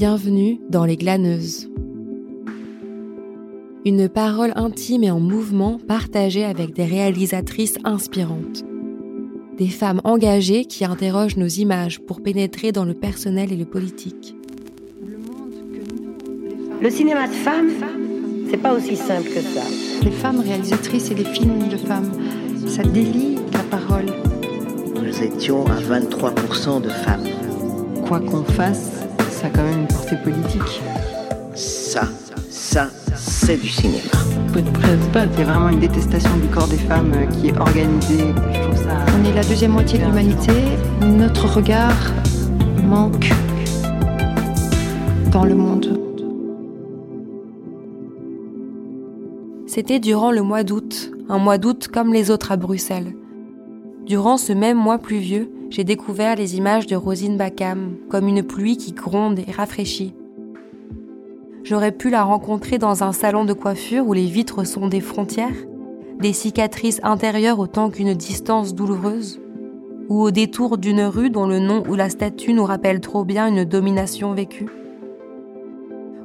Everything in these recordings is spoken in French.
Bienvenue dans Les Glaneuses. Une parole intime et en mouvement partagée avec des réalisatrices inspirantes. Des femmes engagées qui interrogent nos images pour pénétrer dans le personnel et le politique. Le cinéma de femmes, c'est pas aussi simple que ça. Les femmes réalisatrices et les films de femmes, ça délie la parole. Nous étions à 23% de femmes. Quoi qu'on fasse, ça a quand même une portée politique. Ça, ça, c'est du cinéma. C'est vraiment une détestation du corps des femmes euh, qui est organisée. Je trouve ça... On est la deuxième moitié de l'humanité. Notre regard manque dans le monde. C'était durant le mois d'août, un mois d'août comme les autres à Bruxelles. Durant ce même mois pluvieux, j'ai découvert les images de Rosine Bacam, comme une pluie qui gronde et rafraîchit. J'aurais pu la rencontrer dans un salon de coiffure où les vitres sont des frontières, des cicatrices intérieures autant qu'une distance douloureuse, ou au détour d'une rue dont le nom ou la statue nous rappelle trop bien une domination vécue.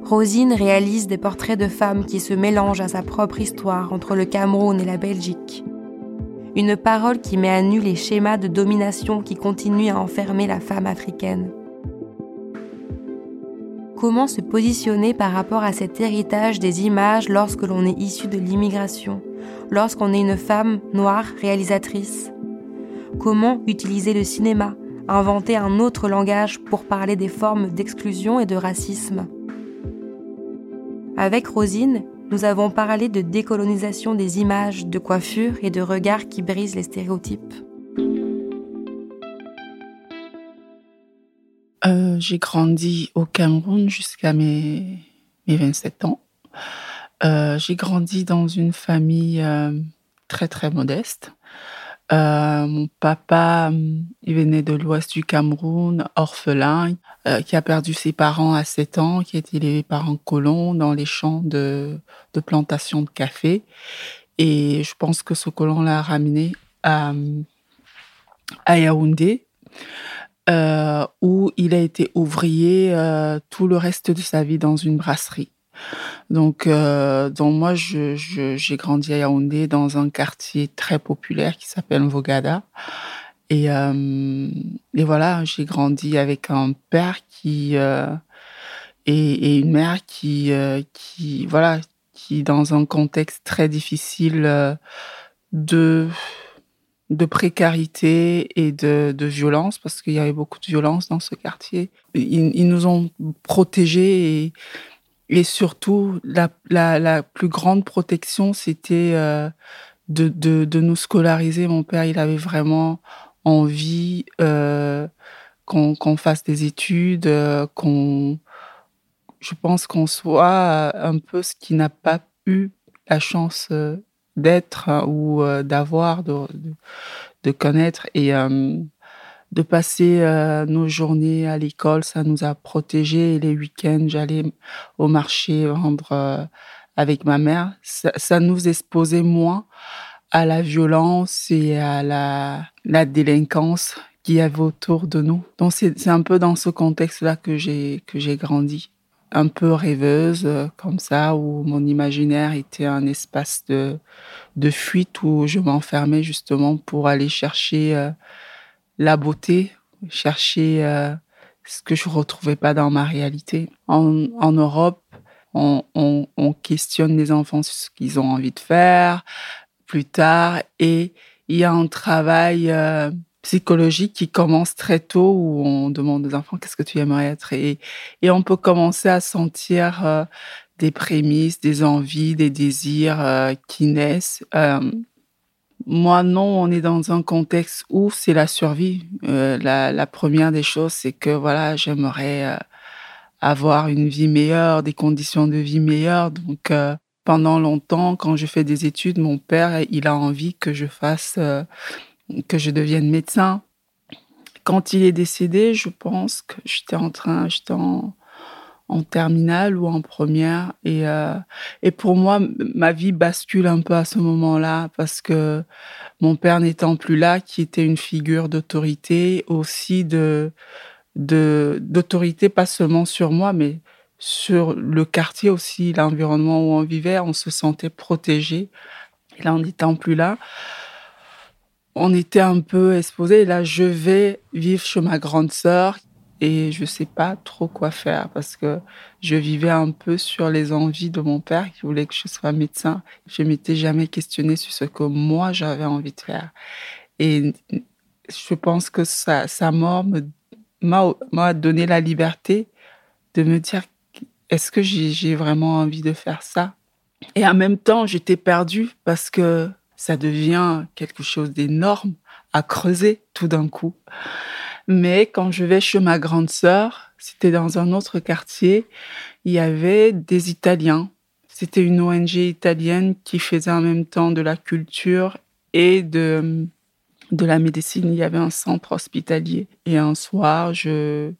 Rosine réalise des portraits de femmes qui se mélangent à sa propre histoire entre le Cameroun et la Belgique une parole qui met à nu les schémas de domination qui continuent à enfermer la femme africaine. Comment se positionner par rapport à cet héritage des images lorsque l'on est issu de l'immigration, lorsqu'on est une femme noire réalisatrice? Comment utiliser le cinéma, inventer un autre langage pour parler des formes d'exclusion et de racisme? Avec Rosine, nous avons parlé de décolonisation des images, de coiffure et de regards qui brisent les stéréotypes. Euh, j'ai grandi au Cameroun jusqu'à mes, mes 27 ans. Euh, j'ai grandi dans une famille euh, très très modeste. Euh, mon papa, il venait de l'ouest du Cameroun, orphelin, euh, qui a perdu ses parents à 7 ans, qui été élevé par un colon dans les champs de, de plantation de café. Et je pense que ce colon l'a ramené à, à Yaoundé, euh, où il a été ouvrier euh, tout le reste de sa vie dans une brasserie. Donc, euh, donc moi, j'ai grandi à Yaoundé dans un quartier très populaire qui s'appelle Vogada. Et, euh, et voilà, j'ai grandi avec un père qui euh, et, une mère qui, qui, voilà, qui dans un contexte très difficile de de précarité et de, de violence, parce qu'il y avait beaucoup de violence dans ce quartier. Ils, nous ont protégés et surtout, la, la, plus grande protection, c'était euh, de, de, nous scolariser. Mon père, il avait vraiment envie euh, qu'on fasse des études, euh, qu'on, je pense qu'on soit un peu ce qui n'a pas eu la chance euh, d'être hein, ou euh, d'avoir, de, de, connaître. Et euh, de passer euh, nos journées à l'école, ça nous a protégés. Et les week-ends, j'allais au marché vendre euh, avec ma mère. Ça, nous exposait moins à la violence et à la, délinquance qu'il y avait autour de nous. Donc c'est un peu dans ce contexte-là que j'ai que j'ai grandi, un peu rêveuse euh, comme ça, où mon imaginaire était un espace de de fuite où je m'enfermais justement pour aller chercher la beauté, chercher euh, ce que je retrouvais pas dans ma réalité. En, Europe, on, on, on, questionne les enfants sur ce qu'ils ont envie de faire plus tard et il y a un travail euh, psychologique qui commence très tôt où on demande aux enfants qu'est-ce que tu aimerais être? Et, on peut commencer à sentir euh, des prémices, des envies, des désirs qui naissent. Moi, non, on est dans un contexte où c'est la survie. Euh, la, première des choses, c'est que voilà, j'aimerais euh, avoir une vie meilleure, des conditions de vie meilleures. Donc, euh, pendant longtemps, quand je fais des études, mon père, il a envie que je fasse, que je devienne médecin. Quand il est décédé, je pense que j'étais en train, j'étais en, en terminale ou en première. Et, euh, et pour moi, ma vie bascule un peu à ce moment-là parce que mon père n'étant plus là, qui était une figure d'autorité, aussi de, d'autorité, pas seulement sur moi, mais sur le quartier aussi, l'environnement où on vivait. On se sentait protégé. Et là, en n'étant plus là, on était un peu exposé. là, je vais vivre chez ma grande sœur et je sais pas trop quoi faire parce que je vivais un peu sur les envies de mon père qui voulait que je sois médecin. Je m'étais jamais questionné sur ce que moi j'avais envie de faire. Et je pense que sa, sa mort m'a donné la liberté de me dire est-ce que j'ai vraiment envie de faire ça? Et en même temps, j'étais perdue parce que ça devient quelque chose d'énorme à creuser tout d'un coup. Mais quand je vais chez ma grande sœur, c'était dans un autre quartier, il y avait des Italiens. C'était une ONG italienne qui faisait en même temps de la culture et de, de la médecine. Il y avait un centre hospitalier. Et un soir, je,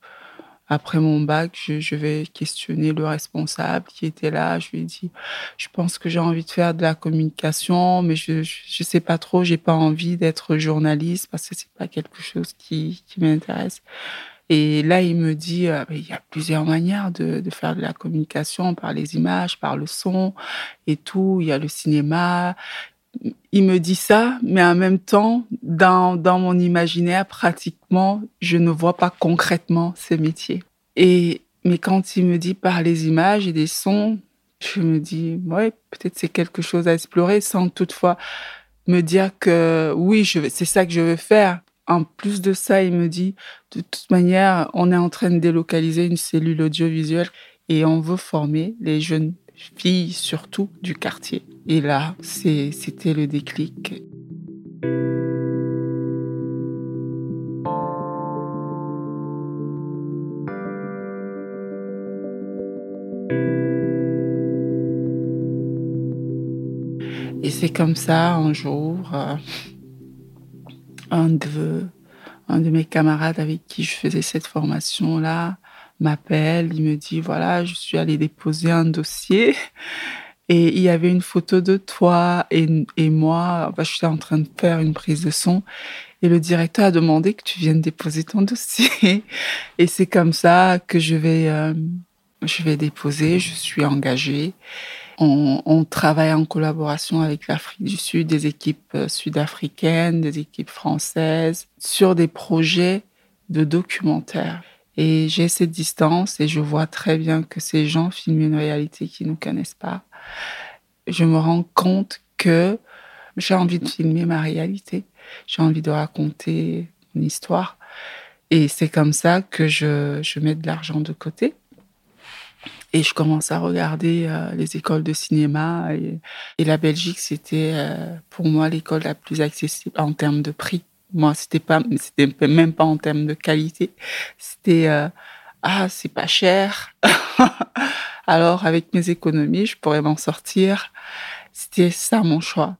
après mon bac, je, vais questionner le responsable qui était là. Je lui ai dit, je pense que j'ai envie de faire de la communication, mais je je, sais pas trop. J'ai pas envie d'être journaliste parce que c'est pas quelque chose qui, m'intéresse. Et là, il me dit, euh, il y a plusieurs manières de, faire de la communication par les images, par le son et tout. Il y a le cinéma, il me dit ça, mais en même temps, dans, dans mon imaginaire, pratiquement, je ne vois pas concrètement ce métier. Et, mais quand il me dit par les images et des sons, je me dis, ouais, peut-être c'est quelque chose à explorer sans toutefois me dire que oui, c'est ça que je veux faire. En plus de ça, il me dit, de toute manière, on est en train de délocaliser une cellule audiovisuelle et on veut former les jeunes filles surtout du quartier. Et là, c'était le déclic. Et c'est comme ça, un jour, euh, un, de, un de mes camarades avec qui je faisais cette formation-là m'appelle, il me dit, voilà, je suis allée déposer un dossier et il y avait une photo de toi et, et moi. Bah, je suis en train de faire une prise de son et le directeur a demandé que tu viennes déposer ton dossier. Et c'est comme ça que je vais, euh, je vais déposer. Je suis engagée. On, on, travaille en collaboration avec l'Afrique du Sud, des équipes euh, sud-africaines, des équipes françaises, sur des projets de documentaires. Et j'ai cette distance et je vois très bien que ces gens filment une réalité qu'ils ne connaissent pas. Je me rends compte que j'ai envie de filmer ma réalité. J'ai envie de raconter mon histoire. Et c'est comme ça que je, je mets de l'argent de côté. Et je commence à regarder euh, les écoles de cinéma. Et, et la Belgique, c'était euh, pour moi l'école la plus accessible en termes de prix. Moi, c'était pas, c'était même pas en termes de qualité. C'était euh, ah, c'est pas cher. Alors, avec mes économies, je pourrais m'en sortir. C'était ça mon choix.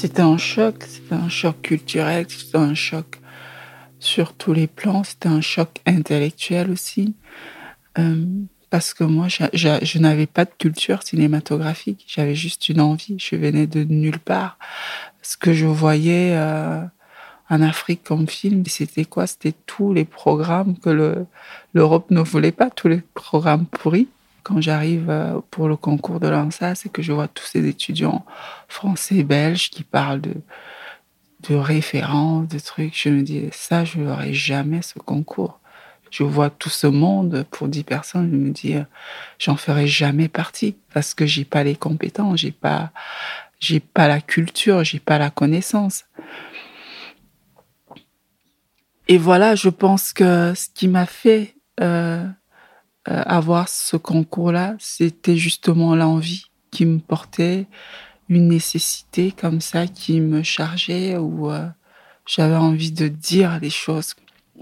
C'était un choc, c'était un choc culturel, c'était un choc sur tous les plans, c'était un choc intellectuel aussi. Euh, parce que moi, je, n'avais pas de culture cinématographique, j'avais juste une envie, je venais de nulle part. Ce que je voyais euh, en Afrique comme film, c'était quoi? C'était tous les programmes que l'Europe ne voulait pas, tous les programmes pourris quand j'arrive euh, pour le concours de l'ANSA, c'est que je vois tous ces étudiants français, et belges qui parlent de, de références, de trucs. Je me dis, ça, je n'aurai jamais ce concours. Je vois tout ce monde pour 10 personnes, je me dis, euh, j'en ferai jamais partie parce que j'ai pas les compétences, j'ai pas, j'ai pas la culture, j'ai pas la connaissance. Et voilà, je pense que ce qui m'a fait euh, avoir ce concours-là, c'était justement l'envie qui me portait, une nécessité comme ça qui me chargeait ou euh, j'avais envie de dire les choses.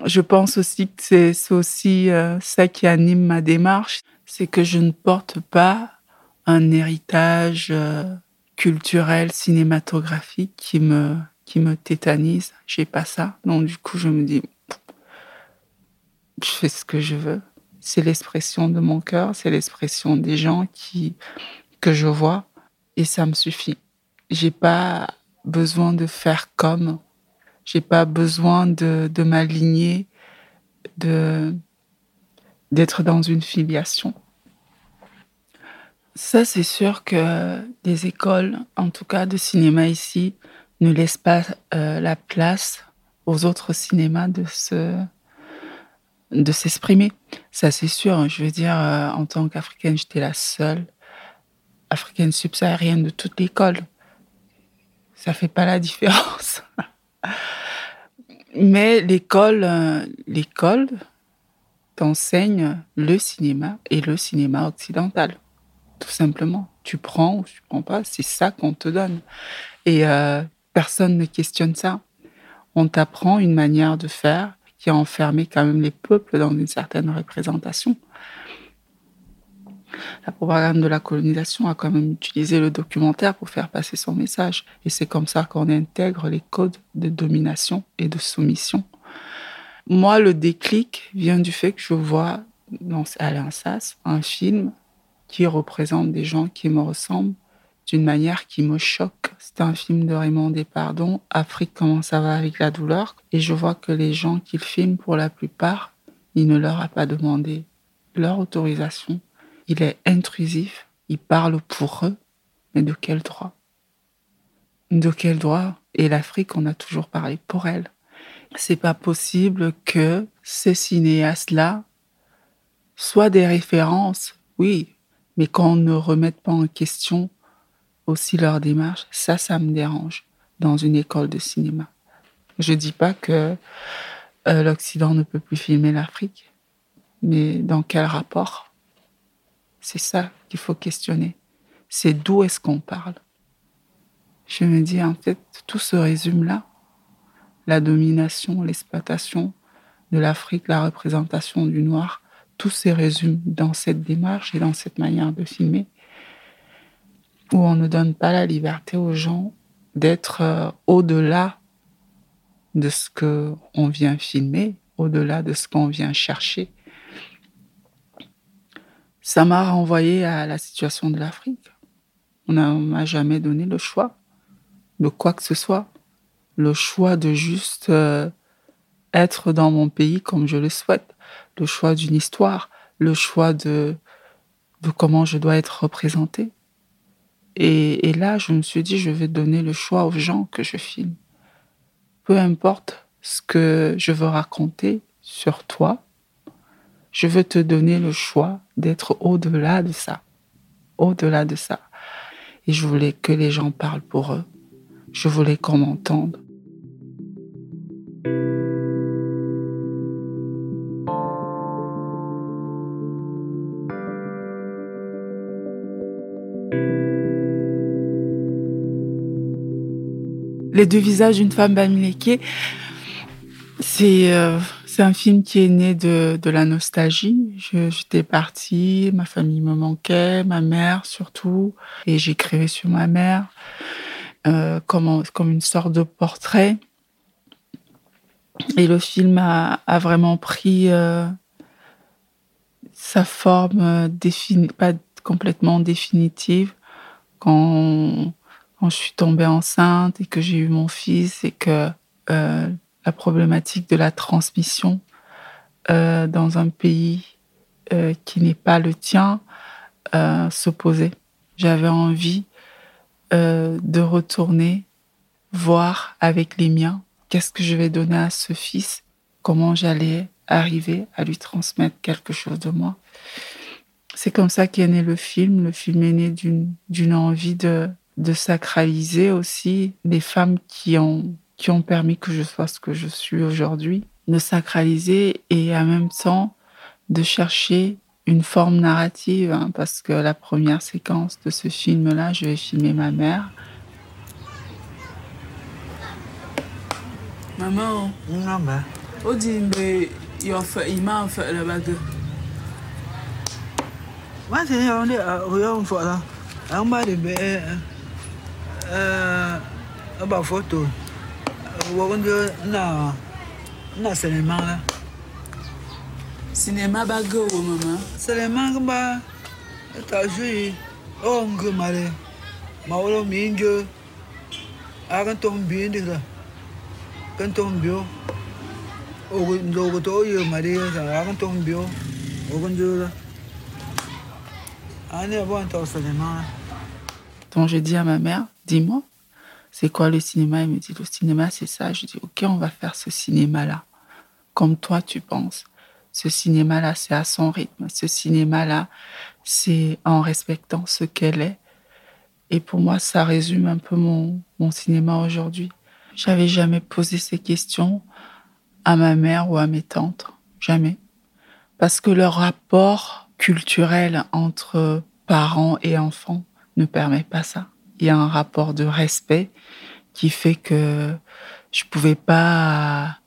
Je pense aussi que c'est aussi euh, ça qui anime ma démarche, c'est que je ne porte pas un héritage culturel, cinématographique qui me, qui me tétanise. J'ai pas ça. Donc, du coup, je me dis, je fais ce que je veux. C'est l'expression de mon cœur, c'est l'expression des gens qui, que je vois et ça me suffit. J'ai pas besoin de faire comme, j'ai pas besoin de, de m'aligner, de, d'être dans une filiation. Ça, c'est sûr que des écoles, en tout cas de cinéma ici, ne laissent pas euh, la place aux autres cinémas de se de s'exprimer. Ça, c'est sûr. Je veux dire, euh, en tant qu'Africaine, j'étais la seule africaine subsaharienne de toute l'école. Ça fait pas la différence. Mais l'école, euh, l'école t'enseigne le cinéma et le cinéma occidental. Tout simplement. Tu prends ou tu prends pas, c'est ça qu'on te donne. Et euh, personne ne questionne ça. On t'apprend une manière de faire qui enfermé quand même les peuples dans une certaine représentation. La propagande de la colonisation a quand même utilisé le documentaire pour faire passer son message. Et c'est comme ça qu'on intègre les codes de domination et de soumission. Moi, le déclic vient du fait que je vois dans Alain Sass un film qui représente des gens qui me ressemblent d'une manière qui me choque. C'est un film de Raymond Despardon, Afrique, comment ça va avec la douleur. Et je vois que les gens qu'il filme, pour la plupart, il ne leur a pas demandé leur autorisation. Il est intrusif, il parle pour eux, mais de quel droit? De quel droit? Et l'Afrique, on a toujours parlé pour elle. C'est pas possible que ces cinéastes-là soient des références, oui, mais qu'on ne remette pas en question aussi leur démarche, ça, ça me dérange dans une école de cinéma. Je dis pas que euh, l'Occident ne peut plus filmer l'Afrique, mais dans quel rapport? C'est ça qu'il faut questionner. C'est d'où est-ce qu'on parle? Je me dis, en fait, tout se résume là. La domination, l'exploitation de l'Afrique, la représentation du noir, tout se résume dans cette démarche et dans cette manière de filmer où on ne donne pas la liberté aux gens d'être euh, au-delà de ce que on vient filmer, au-delà de ce qu'on vient chercher. Ça m'a renvoyé à la situation de l'Afrique. On ne m'a jamais donné le choix de quoi que ce soit, le choix de juste euh, être dans mon pays comme je le souhaite, le choix d'une histoire, le choix de, de comment je dois être représenté. Et, là, je me suis dit, je vais donner le choix aux gens que je filme. Peu importe ce que je veux raconter sur toi, je veux te donner le choix d'être au-delà de ça. Au-delà de ça. Et je voulais que les gens parlent pour eux. Je voulais qu'on m'entende. Les deux visages d'une femme Bamileke, c'est euh, un film qui est né de, de la nostalgie. J'étais partie, ma famille me manquait, ma mère surtout, et j'écrivais sur ma mère euh, comme, comme une sorte de portrait. Et le film a, a vraiment pris euh, sa forme définie, pas complètement définitive, quand quand je suis tombée enceinte et que j'ai eu mon fils et que euh, la problématique de la transmission euh, dans un pays euh, qui n'est pas le tien se posait. J'avais envie de retourner voir avec les miens qu'est-ce que je vais donner à ce fils, comment j'allais arriver à lui transmettre quelque chose de moi. C'est comme ça qu'est né le film. Le film est né d'une envie de de sacraliser aussi les femmes qui ont, qui ont permis que je sois ce que je suis aujourd'hui, de sacraliser et en même temps de chercher une forme narrative, hein, parce que la première séquence de ce film-là, je vais filmer ma mère. Maman, maman. Odimbe, la ba photo. Wagonde na na cinéma là. Cinéma ba go maman. Cinéma ba ta joué oh ngre male. Ma wolo minjo. Akan tong bien de là. Kan tong bio. O ndo to yo male sa akan tong bio. Wagonde là. Allez, bon, cinéma. Donc j'ai dit à ma mère, dis-moi, c'est quoi le cinéma? Elle me dit, le cinéma, c'est ça. Je dis, ok, on va faire ce cinéma-là, comme toi tu penses. Ce cinéma-là, c'est à son rythme. Ce cinéma-là, c'est en respectant ce qu'elle est. Et pour moi, ça résume un peu mon, mon cinéma aujourd'hui. J'avais jamais posé ces questions à ma mère ou à mes tantes. Jamais. Parce que leur rapport culturel entre parents et enfants ne permet pas ça. Il y a un rapport de respect qui fait que je pouvais pas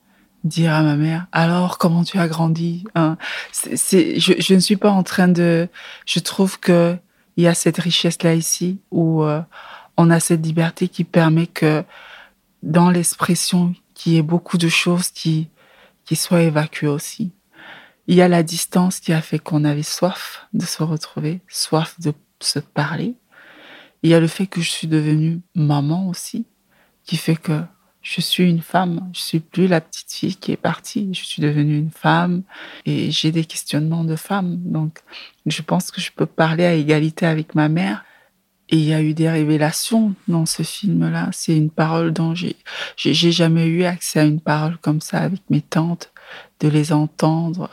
dire à ma mère alors comment tu as grandi? Hein? je, ne suis pas en train de je trouve que il y a cette richesse là ici où euh, on a cette liberté qui permet que dans l'expression qu'il y ait beaucoup de choses qui qui soient évacuées aussi il y a la distance qui a fait qu'on avait soif de se retrouver soif de se parler il y a le fait que je suis devenue maman aussi, qui fait que je suis une femme. Je suis plus la petite fille qui est partie. Je suis devenue une femme et j'ai des questionnements de femme. Donc, je pense que je peux parler à égalité avec ma mère. Et il y a eu des révélations dans ce film-là. C'est une parole dont j'ai, jamais eu accès à une parole comme ça avec mes tantes, de les entendre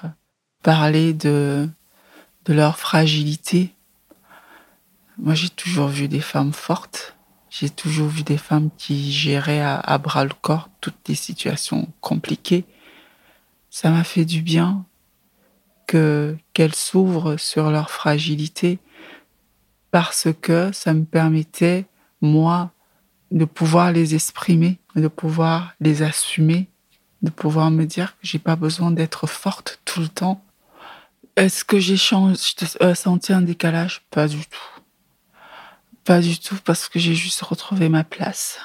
parler de, de leur fragilité, moi, j'ai toujours vu des femmes fortes. J'ai toujours vu des femmes qui géraient à, bras le corps toutes les situations compliquées. Ça m'a fait du bien que qu'elles s'ouvrent sur leur fragilité parce que ça me permettait moi de pouvoir les exprimer, de pouvoir les assumer, de pouvoir me dire que j'ai pas besoin d'être forte tout le temps. Est-ce que j'ai euh, senti un décalage? Pas du tout. Pas du tout, parce que j'ai juste retrouvé ma place.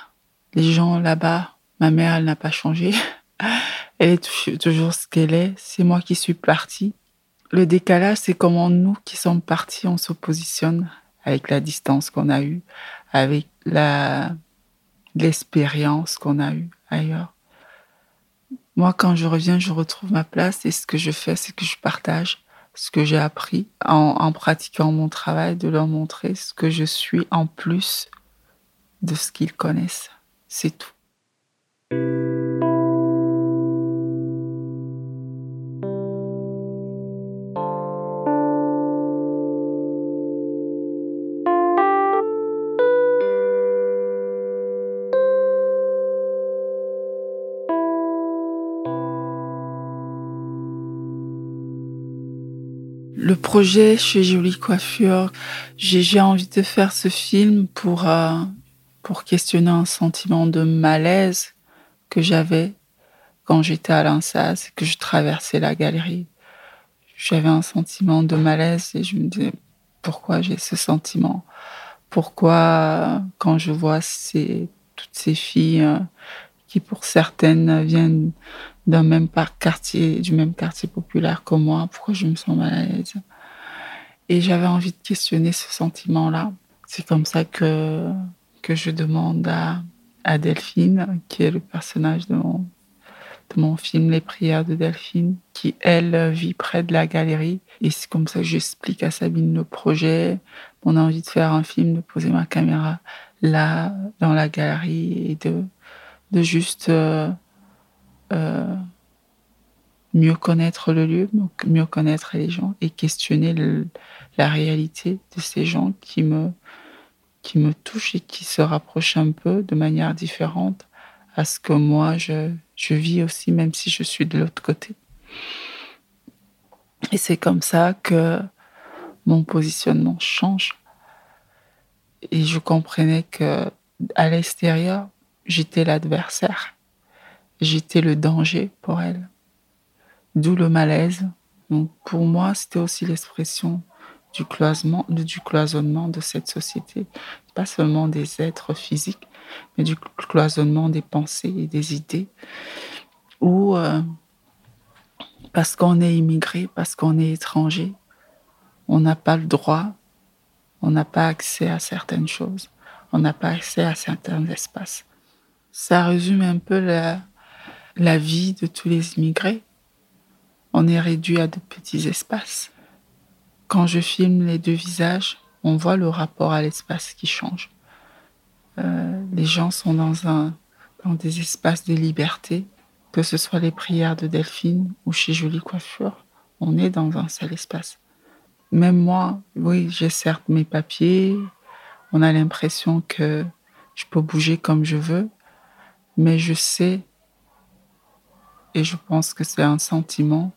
Les gens là-bas, ma mère, elle n'a pas changé. Elle est toujours ce qu'elle est. C'est moi qui suis partie. Le décalage, c'est comment nous qui sommes partis, on se positionne avec la distance qu'on a eue, avec l'expérience qu'on a eue ailleurs. Moi, quand je reviens, je retrouve ma place et ce que je fais, c'est que je partage ce que j'ai appris en, pratiquant mon travail, de leur montrer ce que je suis en plus de ce qu'ils connaissent. C'est tout. Le projet chez Jolie Coiffure, j'ai envie de faire ce film pour, euh, pour questionner un sentiment de malaise que j'avais quand j'étais à l'INSAS, que je traversais la galerie. J'avais un sentiment de malaise et je me disais pourquoi j'ai ce sentiment? Pourquoi quand je vois toutes ces filles euh, qui pour certaines viennent d'un même quartier, du même quartier populaire que moi, pourquoi je me sens mal à l'aise? Et j'avais envie de questionner ce sentiment-là. C'est comme ça que, que je demande à, à Delphine, qui est le personnage de mon, de mon film Les prières de Delphine, qui, elle, vit près de la galerie. Et c'est comme ça que j'explique à Sabine le projet, mon envie de faire un film, de poser ma caméra là, dans la galerie, et de, de juste... Euh, euh, mieux connaître le lieu, mieux connaître les gens et questionner la réalité de ces gens qui me, qui me touchent et qui se rapprochent un peu de manière différente à ce que moi je, je vis aussi, même si je suis de l'autre côté. Et c'est comme ça que mon positionnement change. Et je comprenais que à l'extérieur, j'étais l'adversaire j'étais le danger pour elle. D'où le malaise. Donc pour moi, c'était aussi l'expression du cloisonnement, du cloisonnement de cette société, pas seulement des êtres physiques, mais du cloisonnement des pensées et des idées, où euh, parce qu'on est immigré, parce qu'on est étranger, on n'a pas le droit, on n'a pas accès à certaines choses, on n'a pas accès à certains espaces. Ça résume un peu la, la vie de tous les immigrés. On est réduit à de petits espaces. Quand je filme les deux visages, on voit le rapport à l'espace qui change. Euh, les gens sont dans, un, dans des espaces de liberté, que ce soit les prières de Delphine ou chez Jolie Coiffure, on est dans un seul espace. Même moi, oui, j'ai certes mes papiers, on a l'impression que je peux bouger comme je veux, mais je sais, et je pense que c'est un sentiment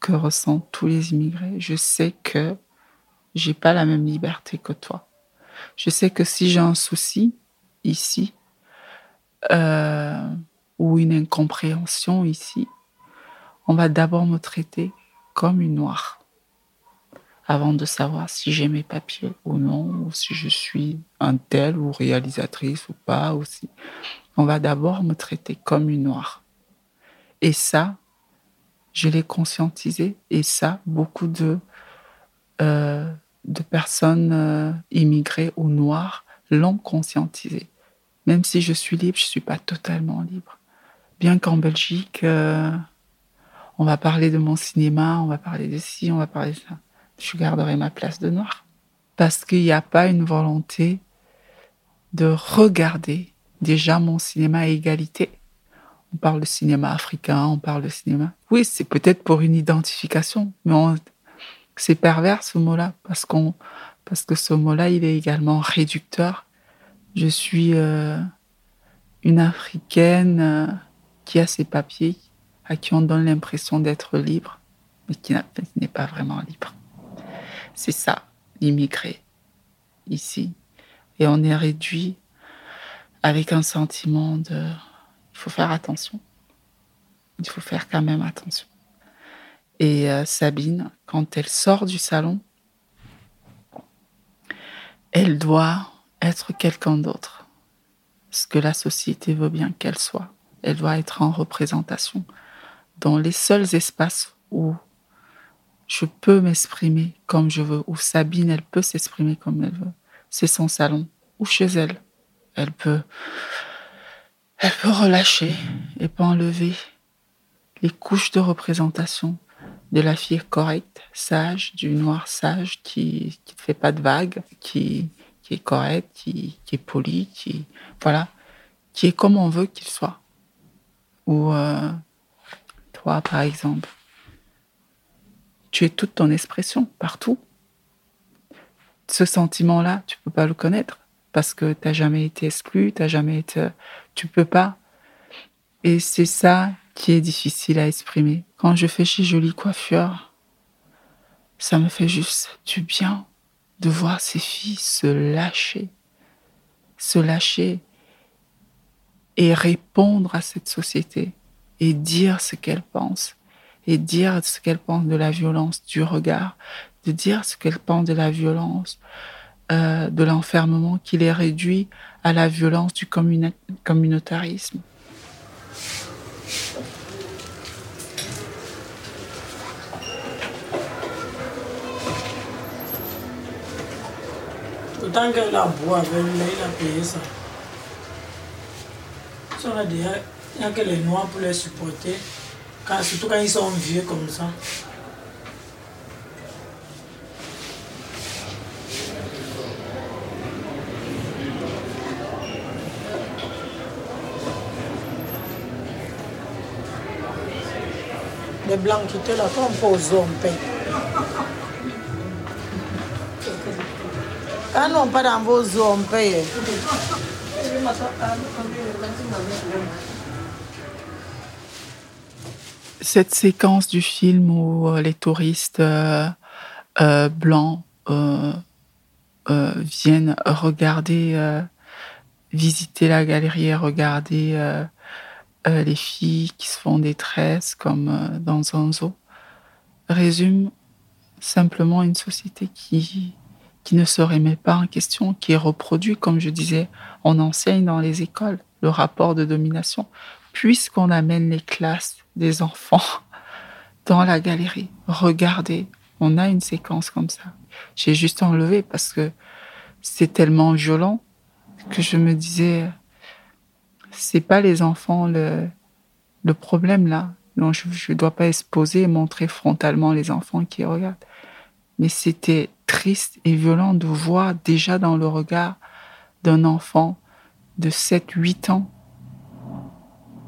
que ressentent tous les immigrés, je sais que j'ai pas la même liberté que toi. Je sais que si j'ai un souci ici, euh, ou une incompréhension ici, on va d'abord me traiter comme une noire avant de savoir si j'ai mes papiers ou non, ou si je suis un tel ou réalisatrice ou pas aussi. On va d'abord me traiter comme une noire. Et ça, je l'ai conscientisé. Et ça, beaucoup de, euh, de personnes euh, immigrées ou noires l'ont conscientisé. Même si je suis libre, je ne suis pas totalement libre. Bien qu'en Belgique, euh, on va parler de mon cinéma, on va parler de ci, on va parler de ça je garderai ma place de noir. Parce qu'il n'y a pas une volonté de regarder déjà mon cinéma à égalité. On parle de cinéma africain, on parle de cinéma. Oui, c'est peut-être pour une identification, mais c'est pervers ce mot-là parce que ce mot-là, il est également réducteur. Je suis euh, une africaine euh, qui a ses papiers, à qui on donne l'impression d'être libre, mais qui n'est pas vraiment libre. C'est ça, l'immigré, ici. Et on est réduit avec un sentiment de... Faut faire attention. Il faut faire quand même attention. Et euh, Sabine, quand elle sort du salon, elle doit être quelqu'un d'autre. Ce que la société veut bien qu'elle soit. Elle doit être en représentation dans les seuls espaces où je peux m'exprimer comme je veux, ou Sabine, elle peut s'exprimer comme elle veut. C'est son salon, ou chez elle. Elle peut, elle peut relâcher et pas enlever les couches de représentation de la fille correcte, sage, du noir sage qui, ne fait pas de vagues, qui, est correct, qui, est poli, qui, voilà, qui est comme on veut qu'il soit. Ou euh, toi, par exemple, tu es toute ton expression partout. Ce sentiment-là, tu peux pas le connaître parce que tu n'as jamais été exclu, tu jamais été, tu peux pas. Et c'est ça qui est difficile à exprimer. Quand je fais chez Jolie Coiffure, ça me fait juste du bien de voir ces filles se lâcher, se lâcher et répondre à cette société et dire ce qu'elles pensent et dire ce qu'elle pense de la violence du regard, de dire ce qu'elle pense de la violence, euh, de l'enfermement qui les réduit à la violence du communautarisme. Autant qu'elle a boit avec lui, il a payé ça. Si on a il n'y a que les noirs pour les supporter. Surtout quand ils sont vieux comme ça. Étaient là, comme pour aux hommes Ah non, pas dans vos hommes cette séquence du film où euh, les touristes euh, euh, blancs viennent regarder, visiter la galerie et regarder les filles qui se font des tresses comme dans un zoo, résume simplement une société qui, qui ne se remet pas en question, qui reproduit, comme je disais, on enseigne dans les écoles le rapport de domination, puisqu'on amène les classes des enfants dans la galerie. Regardez, on a une séquence comme ça. J'ai juste enlevé parce que c'est tellement violent que je me disais, c'est pas les enfants le, problème là. Non, je ne dois pas exposer et montrer frontalement les enfants qui regardent. Mais c'était triste et violent de voir déjà dans le regard d'un enfant de 7, 8 ans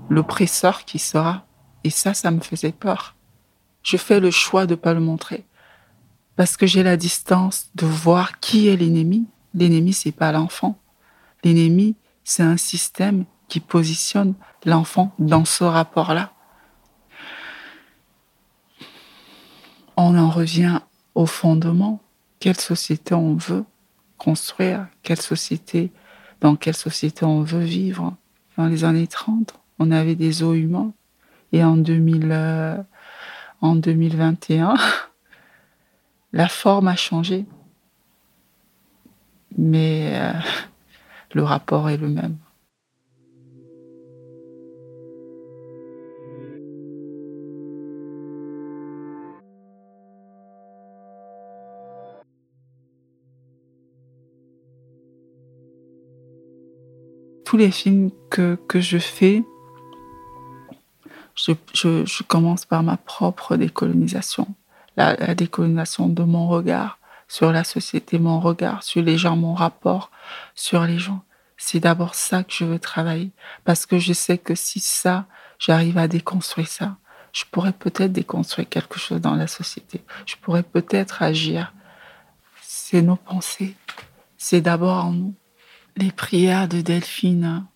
l'oppresseur qui sera. Et ça, ça me faisait peur. Je fais le choix de ne pas le montrer. Parce que j'ai la distance de voir qui est l'ennemi. L'ennemi, c'est pas l'enfant. L'ennemi, c'est un système qui positionne l'enfant dans ce rapport-là. On en revient au fondement. Quelle société on veut construire Quelle société, dans quelle société on veut vivre Dans les années 30, on avait des eaux humains. Et en, 2000, euh, en 2021, la forme a changé. Mais euh, le rapport est le même. Tous les films que, que je fais, je, je, commence par ma propre décolonisation. La, décolonisation de mon regard sur la société, mon regard sur les gens, mon rapport sur les gens. C'est d'abord ça que je veux travailler. Parce que je sais que si ça, j'arrive à déconstruire ça, je pourrais peut-être déconstruire quelque chose dans la société. Je pourrais peut-être agir. C'est nos pensées. C'est d'abord en nous. Les prières de Delphine.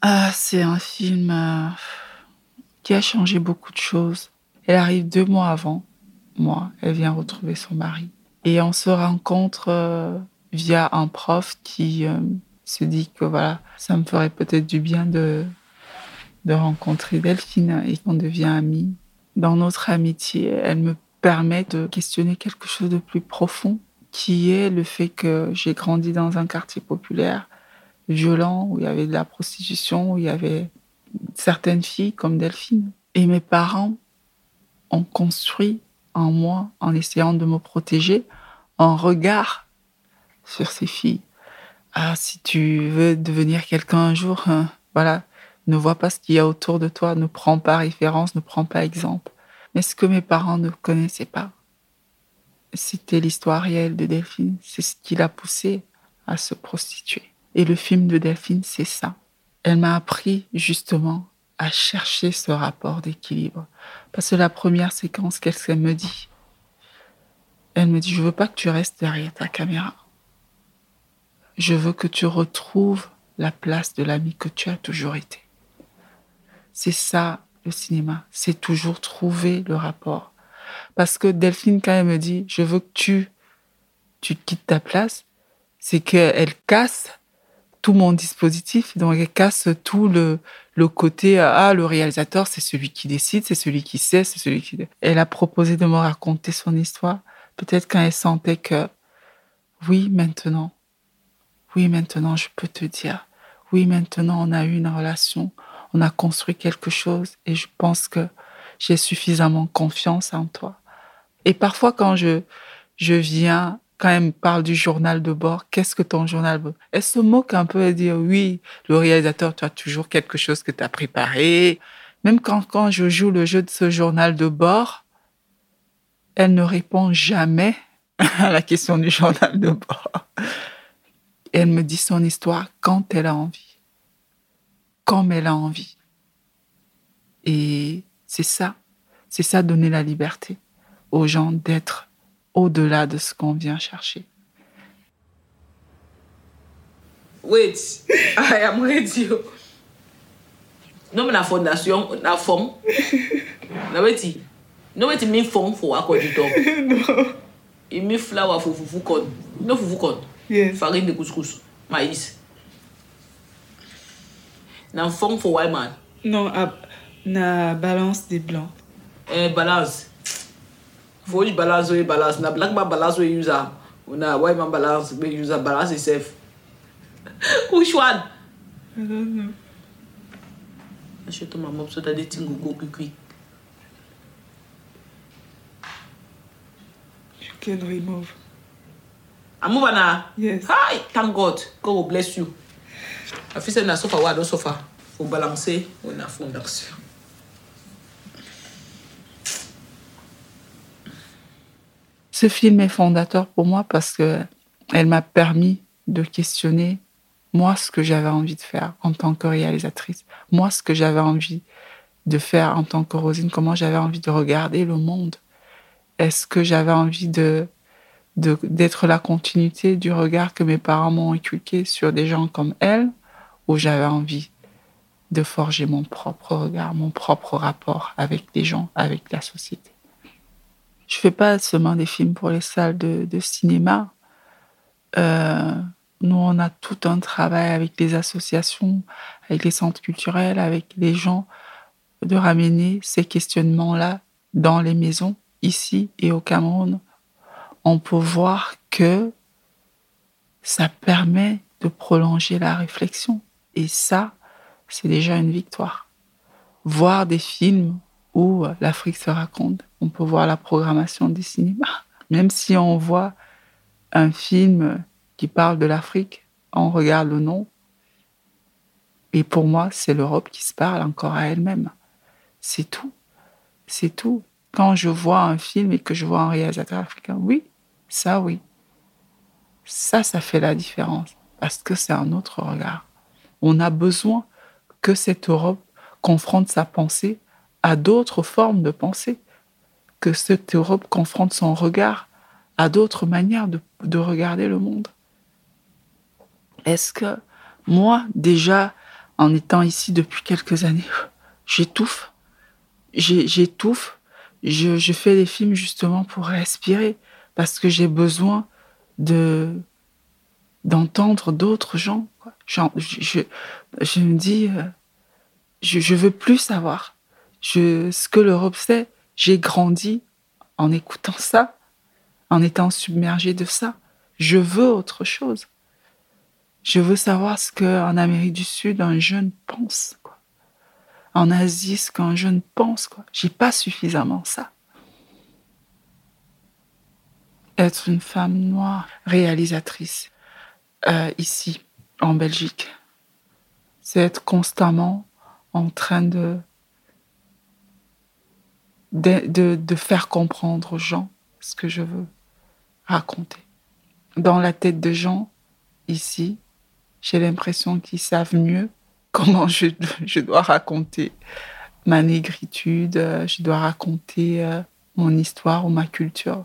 Ah, c'est un film euh, qui a changé beaucoup de choses. Elle arrive deux mois avant moi. Elle vient retrouver son mari. Et on se rencontre euh, via un prof qui euh, se dit que voilà, ça me ferait peut-être du bien de, de rencontrer Delphine et qu'on devient amis. Dans notre amitié, elle me permet de questionner quelque chose de plus profond qui est le fait que j'ai grandi dans un quartier populaire violent, où il y avait de la prostitution, où il y avait certaines filles comme Delphine. Et mes parents ont construit en moi, en essayant de me protéger, un regard sur ces filles. Ah, si tu veux devenir quelqu'un un jour, hein, voilà, ne vois pas ce qu'il y a autour de toi, ne prends pas référence, ne prends pas exemple. Mais ce que mes parents ne connaissaient pas, c'était l'histoire réelle de Delphine. C'est ce qui l'a poussée à se prostituer. Et le film de Delphine, c'est ça. Elle m'a appris justement à chercher ce rapport d'équilibre. Parce que la première séquence, qu'est-ce qu'elle me dit Elle me dit, je veux pas que tu restes derrière ta caméra. Je veux que tu retrouves la place de l'ami que tu as toujours été. C'est ça le cinéma, c'est toujours trouver le rapport. Parce que Delphine, quand elle me dit, je veux que tu, tu quittes ta place, c'est qu'elle casse tout mon dispositif, donc elle casse tout le, le côté ah le réalisateur c'est celui qui décide, c'est celui qui sait, c'est celui qui. Elle a proposé de me raconter son histoire. Peut-être quand elle sentait que oui maintenant, oui maintenant je peux te dire, oui maintenant on a eu une relation, on a construit quelque chose et je pense que j'ai suffisamment confiance en toi. Et parfois quand je je viens quand elle me parle du journal de bord, qu'est-ce que ton journal Elle se moque un peu et dit oui, le réalisateur, tu as toujours quelque chose que tu as préparé. Même quand, quand je joue le jeu de ce journal de bord, elle ne répond jamais à la question du journal de bord. Elle me dit son histoire quand elle a envie, comme elle a envie. Et c'est ça, c'est ça donner la liberté aux gens d'être au-delà de ce qu'on vient chercher. Wait, I am ready. Non, mais la fondation, la forme. Na wait, no wait me form for what you talk. No. Il me flour for fufu corn. No fufu corn. Yes. Farine de couscous, maïs. Na forme for white man. Non, à, na balans de blan. E, eh, balans. Fouj balans we balans. Na blak ba balans we yuza. Ou na woy man balans we yuza balans e sef. Which one? I don't know. Ashe to mam op so ta de ting go go quick quick. You can remove. I move na? Yes. Hi! Thank God. God will bless you. I feel say na sofa wa don sofa. Faut balancer. On a fond d'action. Ce film est fondateur pour moi parce que elle m'a permis de questionner moi ce que j'avais envie de faire en tant que réalisatrice, moi ce que j'avais envie de faire en tant que Rosine, comment j'avais envie de regarder le monde. Est-ce que j'avais envie de d'être la continuité du regard que mes parents m'ont inculqué sur des gens comme elle, ou j'avais envie de forger mon propre regard, mon propre rapport avec les gens, avec la société? Je fais pas seulement des films pour les salles de, de cinéma. Euh, nous, on a tout un travail avec les associations, avec les centres culturels, avec les gens, de ramener ces questionnements-là dans les maisons, ici et au Cameroun. On peut voir que ça permet de prolonger la réflexion. Et ça, c'est déjà une victoire. Voir des films où l'Afrique se raconte, on peut voir la programmation des cinémas. Même si on voit un film qui parle de l'Afrique, on regarde le nom. Et pour moi, c'est l'Europe qui se parle encore à elle-même. C'est tout. C'est tout. Quand je vois un film et que je vois un réalisateur africain, oui, ça oui. Ça, ça fait la différence. Parce que c'est un autre regard. On a besoin que cette Europe confronte sa pensée à d'autres formes de pensée. Que cette Europe confronte son regard à d'autres manières de, de regarder le monde. Est-ce que moi, déjà, en étant ici depuis quelques années, j'étouffe. J'étouffe. Je, fais des films justement pour respirer parce que j'ai besoin de d'entendre d'autres gens. je, me dis, euh, je veux plus savoir. Je, ce que l'Europe sait, j'ai grandi en écoutant ça, en étant submergé de ça. Je veux autre chose. Je veux savoir ce qu'en Amérique du Sud, un jeune pense. Quoi. En Asie, ce qu'un jeune pense. J'ai pas suffisamment ça. Être une femme noire réalisatrice euh, ici, en Belgique, c'est être constamment en train de, de, de, faire comprendre aux gens ce que je veux raconter. Dans la tête de gens, ici, j'ai l'impression qu'ils savent mieux comment je, je dois raconter ma négritude, euh, je dois raconter euh, mon histoire ou ma culture.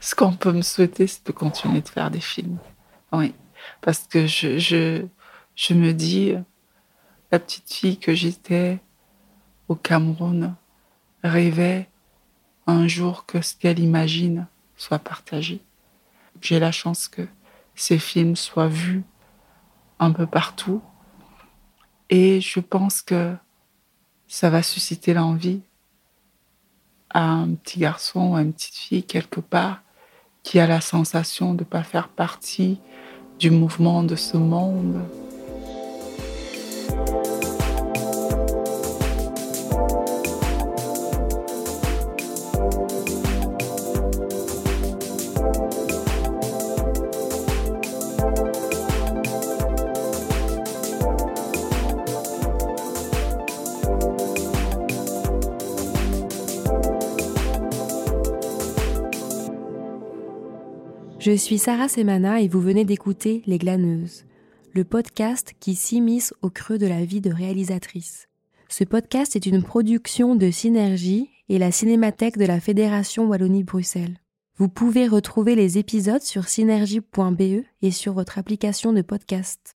Ce qu'on peut me souhaiter, c'est de continuer de faire des films. Oui, parce que je, je, je me dis, la petite fille que j'étais au Cameroun rêvait un jour que ce qu'elle imagine soit partagé. J'ai la chance que ces films soient vus un peu partout et je pense que ça va susciter l'envie à un petit garçon ou à une petite fille quelque part qui a la sensation de ne pas faire partie du mouvement de ce monde. Je suis Sarah Semana et vous venez d'écouter Les Glaneuses, le podcast qui s'immisce au creux de la vie de réalisatrice. Ce podcast est une production de Synergie et la Cinémathèque de la Fédération Wallonie-Bruxelles. Vous pouvez retrouver les épisodes sur synergie.be et sur votre application de podcast.